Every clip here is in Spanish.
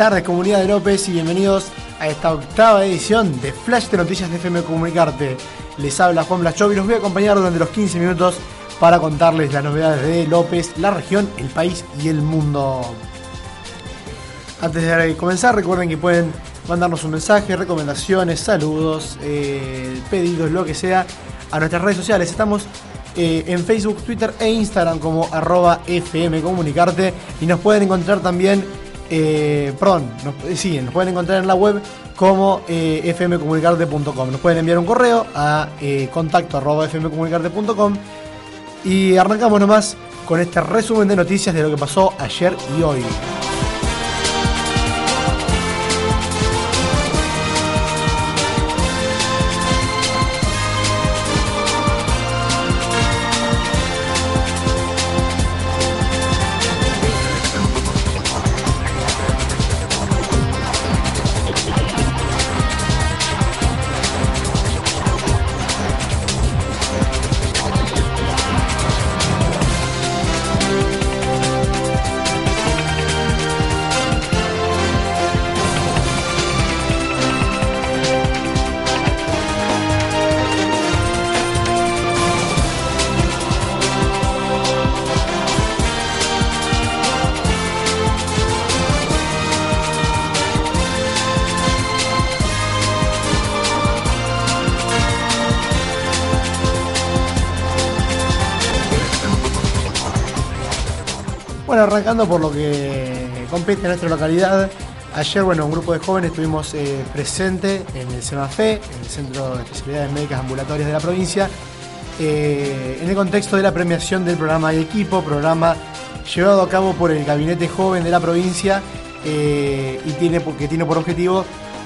tardes, comunidad de López, y bienvenidos a esta octava edición de Flash de Noticias de FM Comunicarte. Les habla Juan Blachov y los voy a acompañar durante los 15 minutos para contarles las novedades de López, la región, el país y el mundo. Antes de comenzar, recuerden que pueden mandarnos un mensaje, recomendaciones, saludos, eh, pedidos, lo que sea, a nuestras redes sociales. Estamos eh, en Facebook, Twitter e Instagram como arroba FM Comunicarte y nos pueden encontrar también, eh, perdón, nos, sí, nos pueden encontrar en la web como fmcomunicarte.com. Nos pueden enviar un correo a contacto arroba fmcomunicarte.com y arrancamos nomás con este resumen de noticias de lo que pasó ayer y hoy. Bueno, arrancando por lo que compete en nuestra localidad. Ayer, bueno, un grupo de jóvenes estuvimos eh, presente en el CEMAFE, en el Centro de Especialidades Médicas Ambulatorias de la provincia, eh, en el contexto de la premiación del programa de equipo, programa llevado a cabo por el Gabinete Joven de la provincia eh, y tiene, que tiene por objetivo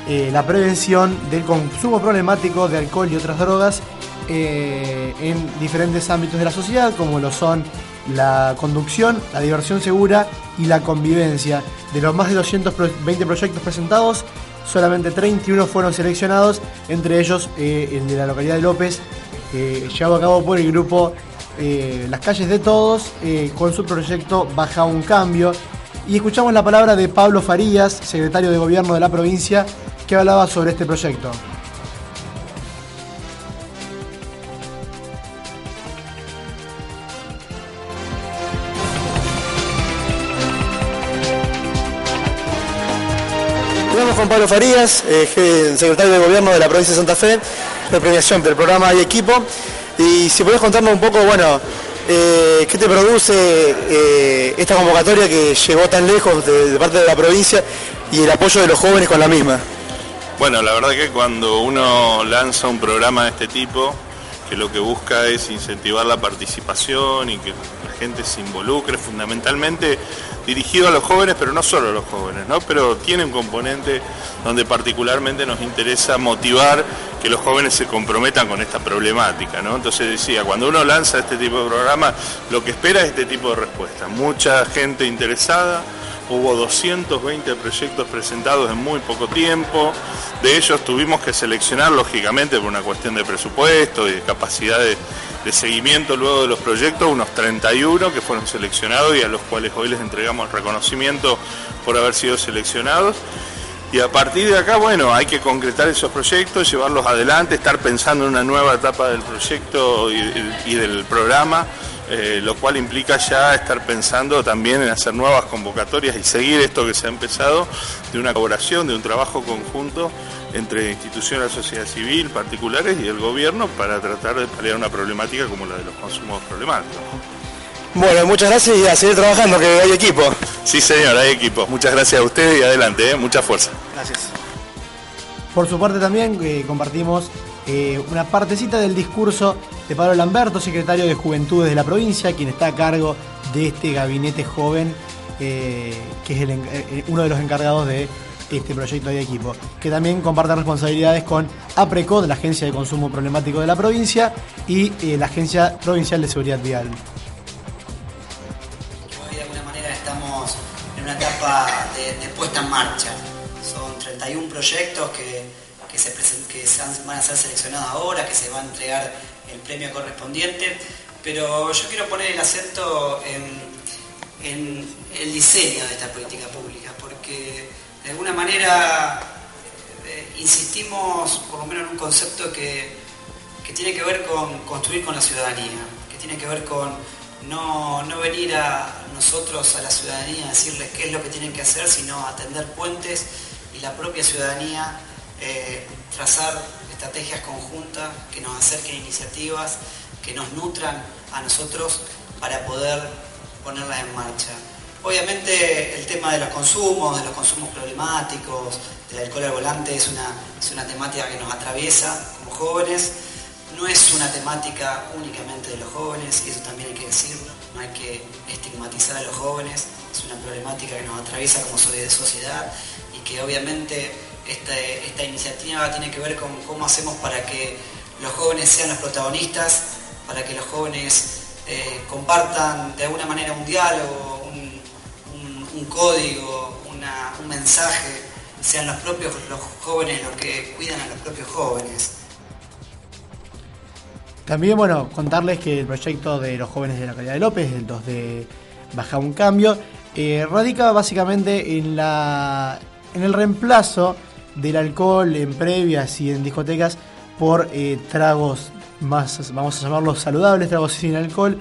la prevención del consumo problemático de alcohol y otras drogas en diferentes ámbitos de la sociedad, como lo son la conducción, la diversión segura y la convivencia. De los más de 220 proyectos presentados, solamente 31 fueron seleccionados, entre ellos eh, el de la localidad de López, eh, llevado a cabo por el grupo eh, Las Calles de Todos, con su proyecto Baja un Cambio. Y escuchamos la palabra de Pablo Farías, secretario de Gobierno de la provincia, que hablaba sobre este proyecto. Farías, eh, secretario de Gobierno de la provincia de Santa Fe, de premiación del programa y equipo. Y si podés contarnos un poco, bueno, eh, ¿qué te produce eh, esta convocatoria que llegó tan lejos de, parte de la provincia y el apoyo de los jóvenes con la misma? Bueno, la verdad que cuando uno lanza un programa de este tipo, que lo que busca es incentivar la participación y que la gente se involucre fundamentalmente dirigido a los jóvenes, pero no solo a los jóvenes, ¿no? Pero tiene un componente donde particularmente nos interesa motivar que los jóvenes se comprometan con esta problemática, ¿no? Entonces decía, cuando uno lanza este tipo de programa, lo que espera es este tipo de respuesta. Mucha gente interesada, hubo 220 proyectos presentados en muy poco tiempo, de ellos tuvimos que seleccionar lógicamente por una cuestión de presupuesto y de capacidad de seguimiento luego de los proyectos, unos 31 que fueron seleccionados y a los cuales hoy les entregamos reconocimiento por haber sido seleccionados. Y a partir de acá, bueno, hay que concretar esos proyectos, llevarlos adelante, estar pensando en una nueva etapa del proyecto y, del programa, eh, lo cual implica ya estar pensando también en hacer nuevas convocatorias y seguir esto que se ha empezado de una colaboración, de un trabajo conjunto entre instituciones de la sociedad civil, particulares y el gobierno para tratar de paliar una problemática como la de los consumos problemáticos. Bueno, muchas gracias y a seguir trabajando, que hay equipo. Sí, señor, hay equipo. Muchas gracias a ustedes y adelante, ¿eh? mucha fuerza. Gracias. Por su parte también eh, compartimos eh, una partecita del discurso de Pablo Lamberto, secretario de Juventudes de la provincia, quien está a cargo de este gabinete joven, que es uno de los encargados de este proyecto de equipo, que también comparte responsabilidades con APRECOD, la Agencia de Consumo Problemático de la provincia, y eh, la Agencia Provincial de Seguridad Vial. Hoy de alguna manera estamos en una etapa de, puesta en marcha. Son 31 proyectos que, se, que van a ser seleccionados ahora, que se va a entregar el premio correspondiente, pero yo quiero poner el acento en, en el diseño de esta política pública, porque de alguna manera eh, insistimos por lo menos en un concepto que, que, tiene que ver con construir con la ciudadanía, que tiene que ver con no, no venir a nosotros, a la ciudadanía, a decirles qué es lo que tienen que hacer, sino atender puentes y la propia ciudadanía eh, trazar estrategias conjuntas que nos acerquen iniciativas, que nos nutran a nosotros para poder ponerlas en marcha. Obviamente el tema de los consumos, de los consumos problemáticos, del alcohol al volante es una, es una temática que nos atraviesa como jóvenes. No es una temática únicamente de los jóvenes, y eso también hay que decirlo, no hay que estigmatizar a los jóvenes, es una problemática que nos atraviesa como sociedad y que obviamente esta, iniciativa tiene que ver con cómo hacemos para que los jóvenes sean los protagonistas, para que los jóvenes eh, compartan de alguna manera un diálogo, un, código, un mensaje, sean los propios los jóvenes los que cuidan a los propios jóvenes. También, bueno, contarles que el proyecto de los jóvenes de la calidad de López, el 2 de Baja un Cambio, eh, radica básicamente en, la, en el reemplazo del alcohol en previas y en discotecas por eh, tragos más, vamos a llamarlos saludables, tragos sin alcohol,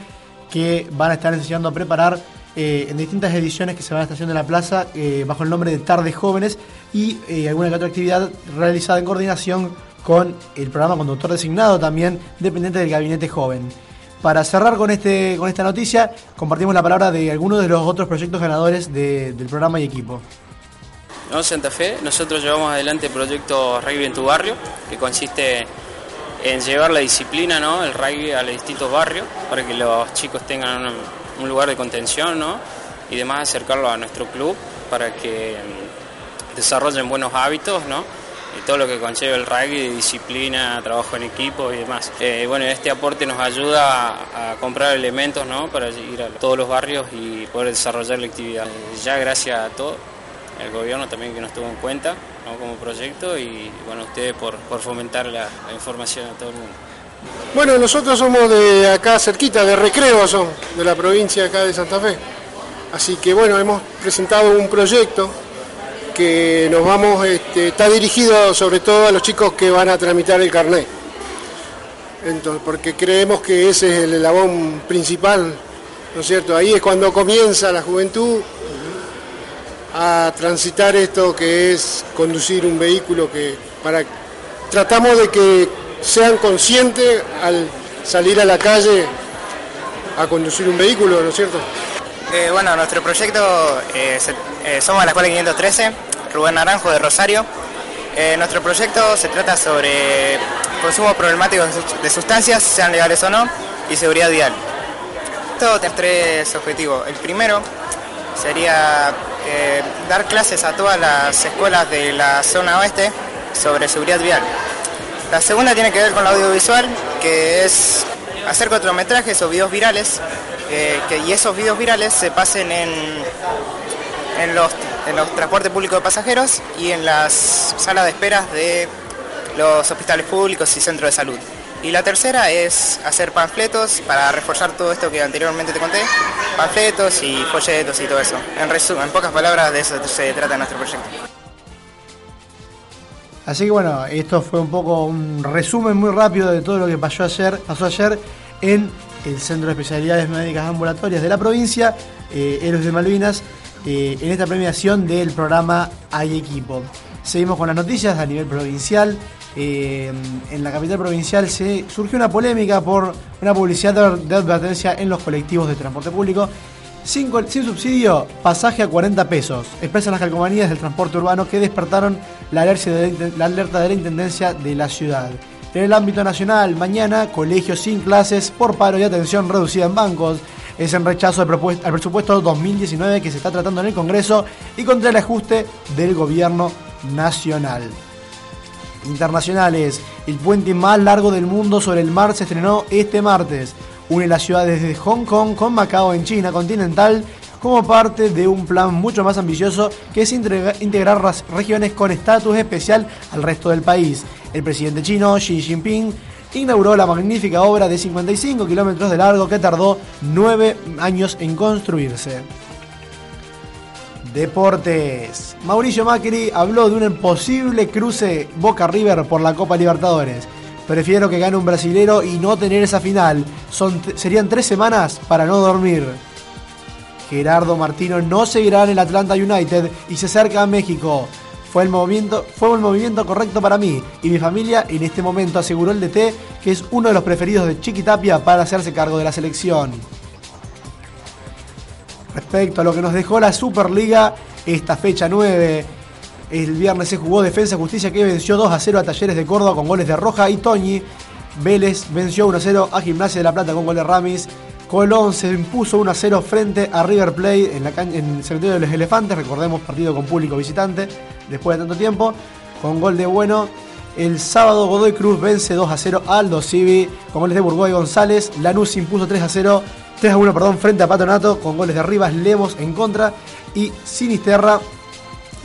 que van a estar enseñando a preparar eh, en distintas ediciones que se van a estar haciendo en la plaza eh, bajo el nombre de Tardes Jóvenes y alguna otra actividad realizada en coordinación con el programa conductor designado también dependiente del gabinete joven. Para cerrar con, este, con esta noticia, compartimos la palabra de algunos de los otros proyectos ganadores del programa y equipo. En Santa Fe, nosotros llevamos adelante el proyecto Rugby en tu barrio, que consiste en llevar la disciplina, ¿no? el rugby a los distintos barrios, para que los chicos tengan un, lugar de contención ¿no? y demás acercarlo a nuestro club para que mm, desarrollen buenos hábitos ¿no? y todo lo que conlleva el rugby, disciplina, trabajo en equipo y demás. Eh, bueno, este aporte nos ayuda a, comprar elementos ¿no? para ir a todos los barrios y poder desarrollar la actividad. Ya gracias a todos el gobierno también que nos tuvo en cuenta como proyecto y bueno, ustedes por, fomentar la, información a todo el mundo. Bueno, nosotros somos de acá cerquita, de Recreo son, de la provincia acá de Santa Fe. Así que bueno, hemos presentado un proyecto que nos vamos, este, está dirigido sobre todo a los chicos que van a tramitar el carnet. Entonces, porque creemos que ese es el eslabón principal, ¿no es cierto? Ahí es cuando comienza la juventud a transitar esto que es conducir un vehículo que para tratamos de que sean conscientes al salir a la calle a conducir un vehículo, ¿no es cierto? Eh, bueno, nuestro proyecto, eh, eh, somos la Escuela 513, Rubén Naranjo de Rosario. nuestro proyecto se trata sobre consumo problemático de sustancias, sean legales o no, y seguridad vial. Esto tiene tres objetivos. El primero sería eh, dar clases a todas las escuelas de la zona oeste sobre seguridad vial. La segunda tiene que ver con el audiovisual, que es hacer cortometrajes o videos virales, eh, que, y esos videos virales se pasen en, en, los, en los transportes públicos de pasajeros y en las salas de espera de los hospitales públicos y centros de salud. Y la tercera es hacer panfletos para reforzar todo esto que anteriormente te conté, panfletos y folletos y todo eso. En resumen, en pocas palabras de eso se trata nuestro proyecto. Así que bueno, esto fue un poco un resumen muy rápido de todo lo que pasó ayer, pasó ayer en el Centro de Especialidades Médicas Ambulatorias de la provincia, eh, Héroes de Malvinas, eh, en esta premiación del programa Hay Equipo. Seguimos con las noticias a nivel provincial. Eh, en la capital provincial se surgió una polémica por una publicidad de advertencia en los colectivos de transporte público. Sin, subsidio, pasaje a 40 pesos. Expresan las calcomanías del transporte urbano que despertaron la alerta, de, la Intendencia de la ciudad. En el ámbito nacional, mañana, colegios sin clases por paro y atención reducida en bancos. Es en rechazo al presupuesto 2019 que se está tratando en el Congreso y contra el ajuste del gobierno nacional internacionales. El puente más largo del mundo sobre el mar se estrenó este martes. Une las ciudades de Hong Kong con Macao en China continental como parte de un plan mucho más ambicioso que es integrar regiones con estatus especial al resto del país. El presidente chino Xi Jinping inauguró la magnífica obra de 55 kilómetros de largo que tardó nueve años en construirse. Deportes. Mauricio Macri habló de un posible cruce Boca River por la Copa Libertadores. Prefiero que gane un brasilero y no tener esa final. Serían tres semanas para no dormir. Gerardo Martino no seguirá en el Atlanta United y se acerca a México. Fue el, movimiento, fue el movimiento correcto para mí y mi familia en este momento aseguró el DT que es uno de los preferidos de Chiquitapia para hacerse cargo de la selección. Respecto a lo que nos dejó la Superliga, esta fecha 9, el viernes se jugó Defensa Justicia que venció 2 a 0 a Talleres de Córdoba con goles de Roja y Toñi. Vélez venció 1 a 0 a Gimnasia de la Plata con goles de Ramis. Colón se impuso 1 a 0 frente a River Plate en, la en el cementerio de los Elefantes. Recordemos, partido con público visitante después de tanto tiempo. Con gol de bueno. El sábado Godoy Cruz vence 2 a 0 Aldo Civi con goles de Burgoy González. Lanús impuso 3 a 0 3 a 1 perdón, frente a Patronato con goles de Rivas, Lemos en contra y Sinisterra.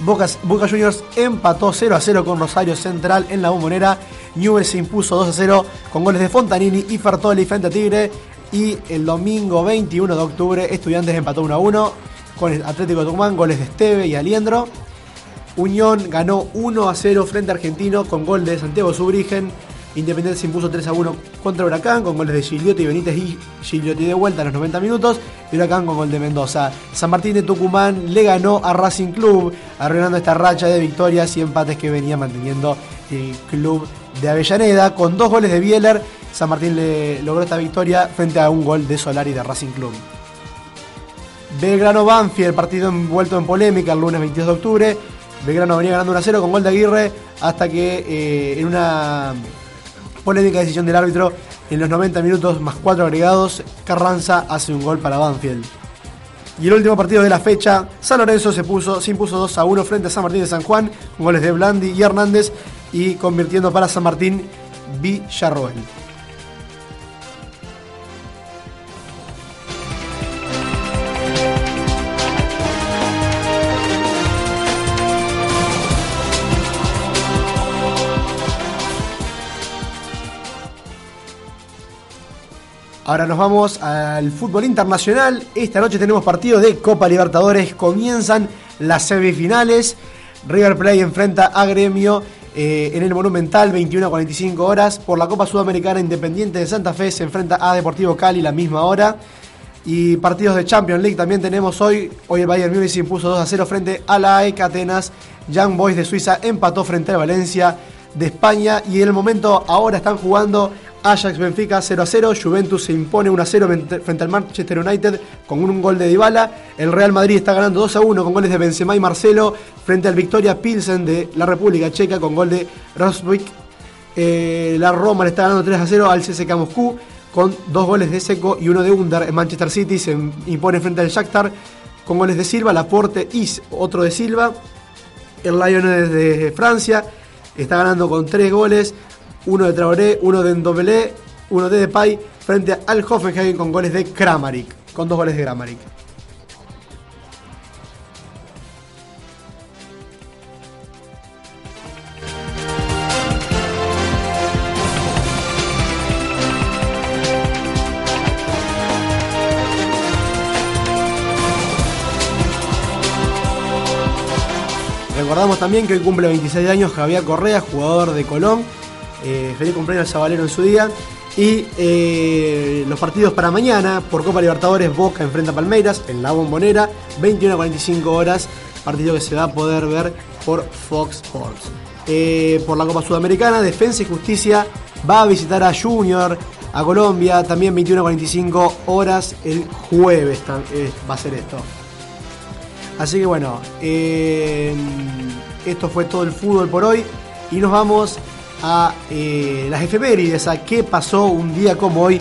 Boca, Juniors empató 0 a 0 con Rosario Central en la bombonera. Newell se impuso 2 a 0 con goles de Fontanini y Fertoli frente a Tigre. Y el domingo 21 de octubre, Estudiantes empató 1 a 1 con el Atlético de Tucumán, goles de Esteve y Aliendro. Unión ganó 1 a 0 frente a Argentino con gol de Santiago Subrigen. Independiente se impuso 3 a 1 contra Huracán con goles de Gigliotti, Benítez y Gigliotti de vuelta a los 90 minutos. Y Huracán con gol de Mendoza. San Martín de Tucumán le ganó a Racing Club, arruinando esta racha de victorias y empates que venía manteniendo el club de Avellaneda. Con dos goles de Bieler, San Martín le logró esta victoria frente a un gol de Solari de Racing Club. Belgrano Banfield, partido envuelto en polémica el lunes 22 de octubre. Belgrano venía ganando 1 a 0 con gol de Aguirre hasta que eh, en una polémica decisión del árbitro en los 90 minutos más 4 agregados, Carranza hace un gol para Banfield. Y el último partido de la fecha, San Lorenzo se, puso, se impuso 2 a 1 frente a San Martín de San Juan, goles de Blandi y Hernández, y convirtiendo para San Martín Villarroel. Ahora nos vamos al fútbol internacional. Esta noche tenemos partidos de Copa Libertadores. Comienzan las semifinales. River Plate enfrenta a Gremio eh, en el Monumental 21 a 45 horas. Por la Copa Sudamericana Independiente de Santa Fe se enfrenta a Deportivo Cali la misma hora. Y partidos de Champions League también tenemos hoy. Hoy el Bayern Múnich se impuso 2 a 0 frente a la AEK Atenas. Young Boys de Suiza empató frente a Valencia de España. Y en el momento ahora están jugando Ajax Benfica 0 a 0, Juventus se impone 1 a 0 frente al Manchester United con un gol de Dybala, el Real Madrid está ganando 2 a 1 con goles de Benzema y Marcelo frente al Victoria Pilsen de la República Checa con gol de Roswick. Eh, la Roma le está ganando 3 a 0 al CSKA Moscú con dos goles de Seco y uno de Under. En Manchester City se impone frente al Shakhtar con goles de Silva, Laporte y otro de Silva. El Lyon de Francia está ganando con 3 goles uno de Traoré, uno de Ndombele, uno de Depay, frente al Hoffenheim con goles de Kramaric, con dos goles de Kramaric. Recordamos también que hoy cumple 26 años Javier Correa, jugador de Colón, eh, feliz cumpleaños Sabalero en su día. Y eh, los partidos para mañana, por Copa Libertadores, Boca enfrenta a Palmeiras en la bombonera, 21 a 45 horas, partido que se va a poder ver por Fox Sports. Eh, por la Copa Sudamericana, Defensa y Justicia va a visitar a Junior, a Colombia, también 21 a 45 horas el jueves va a ser esto. Así que bueno, esto fue todo el fútbol por hoy y nos vamos a eh, las efemérides, a qué pasó un día como hoy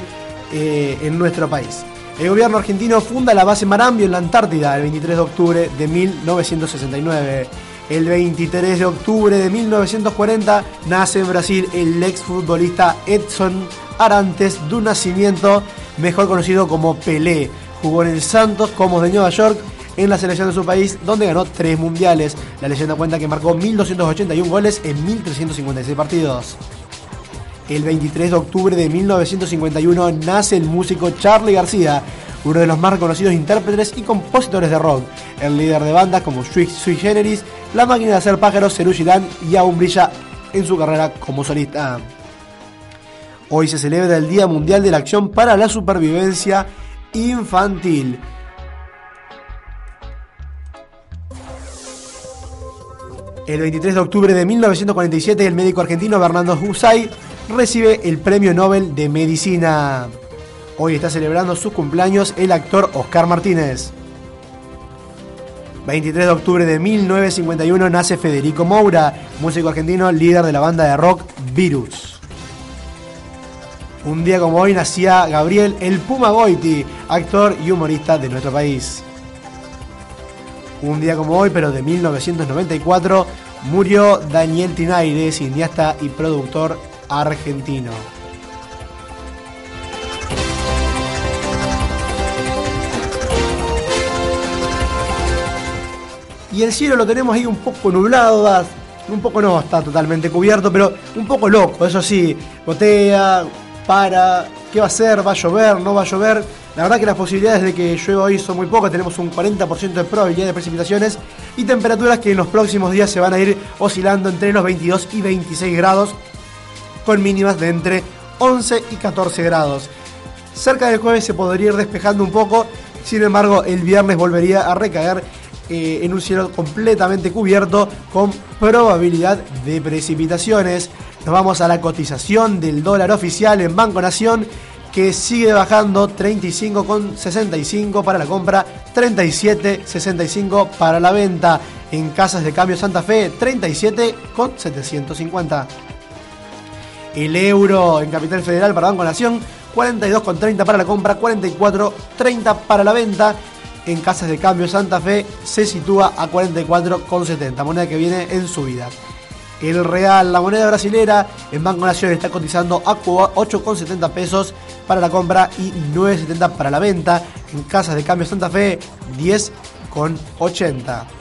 eh, en nuestro país. El gobierno argentino funda la base Marambio en la Antártida el 23 de octubre de 1969. El 23 de octubre de 1940 nace en Brasil el exfutbolista Edson Arantes de un nacimiento mejor conocido como Pelé. Jugó en el Santos como de Nueva York en la selección de su país, donde ganó tres mundiales. La leyenda cuenta que marcó 1.281 goles en 1.356 partidos. El 23 de octubre de 1951 nace el músico Charlie García, uno de los más reconocidos intérpretes y compositores de rock, el líder de bandas como Sui Generis, La Máquina de Hacer Pájaros, Serú Girán y aún brilla en su carrera como solista. Hoy se celebra el Día Mundial de la Acción para la Supervivencia Infantil. El 23 de octubre de 1947, el médico argentino Bernardo Husay recibe el Premio Nobel de Medicina. Hoy está celebrando sus cumpleaños el actor Oscar Martínez. 23 de octubre de 1951 nace Federico Moura, músico argentino, líder de la banda de rock Virus. Un día como hoy nacía Gabriel El Puma Goiti, actor y humorista de nuestro país. Un día como hoy, pero de 1994, murió Daniel Tinaire, cineasta y productor argentino. Y el cielo lo tenemos ahí un poco nublado, un poco no, está totalmente cubierto, pero un poco loco, eso sí, gotea, para, ¿qué va a hacer? ¿Va a llover? ¿No va a llover? La verdad que las posibilidades de que llueva hoy son muy pocas, tenemos un 40% de probabilidad de precipitaciones y temperaturas que en los próximos días se van a ir oscilando entre los 22 y 26 grados, con mínimas de entre 11 y 14 grados. Cerca del jueves se podría ir despejando un poco, sin embargo el viernes volvería a recaer eh, en un cielo completamente cubierto con probabilidad de precipitaciones. Nos vamos a la cotización del dólar oficial en Banco Nación que sigue bajando 35,65 para la compra, 37,65 para la venta. En casas de cambio Santa Fe, 37,750. El euro en Capital Federal para Banco Nación, 42,30 para la compra, 44,30 para la venta en casas de cambio Santa Fe se sitúa a 44,70, moneda que viene en subida. El real, la moneda brasilera, en Banco Nación está cotizando a 8,70 pesos para la compra y 9,70 para la venta. En casas de cambio Santa Fe, 10,80.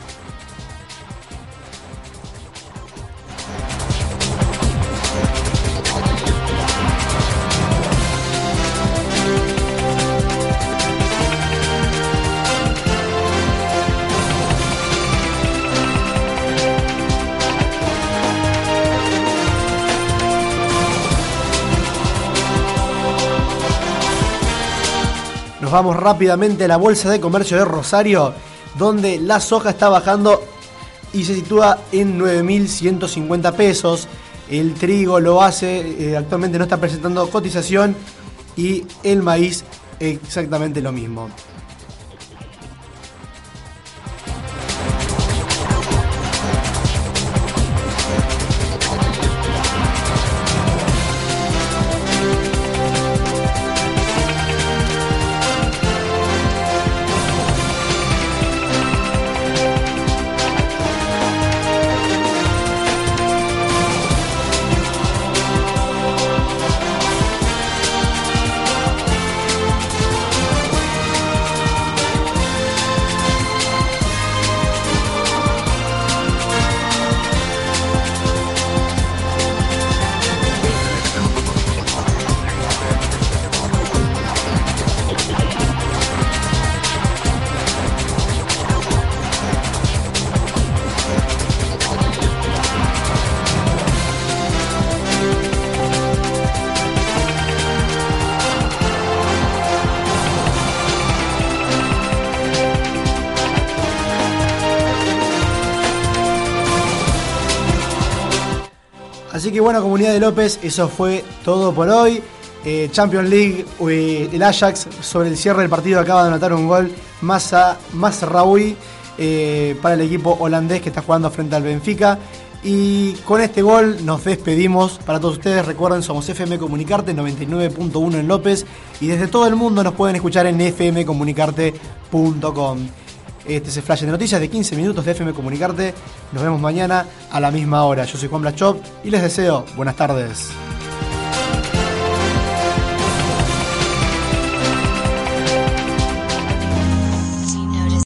Nos vamos rápidamente a la Bolsa de Comercio de Rosario, donde la soja está bajando y se sitúa en 9.150 pesos. El trigo lo hace, eh, actualmente no está presentando cotización y el maíz exactamente lo mismo. Que bueno, comunidad de López, eso fue todo por hoy. Eh, Champions League, el Ajax sobre el cierre del partido acaba de anotar un gol más a más Raúl eh, para el equipo holandés que está jugando frente al Benfica. Y con este gol nos despedimos. Para todos ustedes, recuerden, somos FM Comunicarte 99.1 en López. Y desde todo el mundo nos pueden escuchar en fmcomunicarte.com. Este es el flash de noticias de 15 minutos de FM Comunicarte. Nos vemos mañana a la misma hora. Yo soy Juan Blachop y les deseo buenas tardes.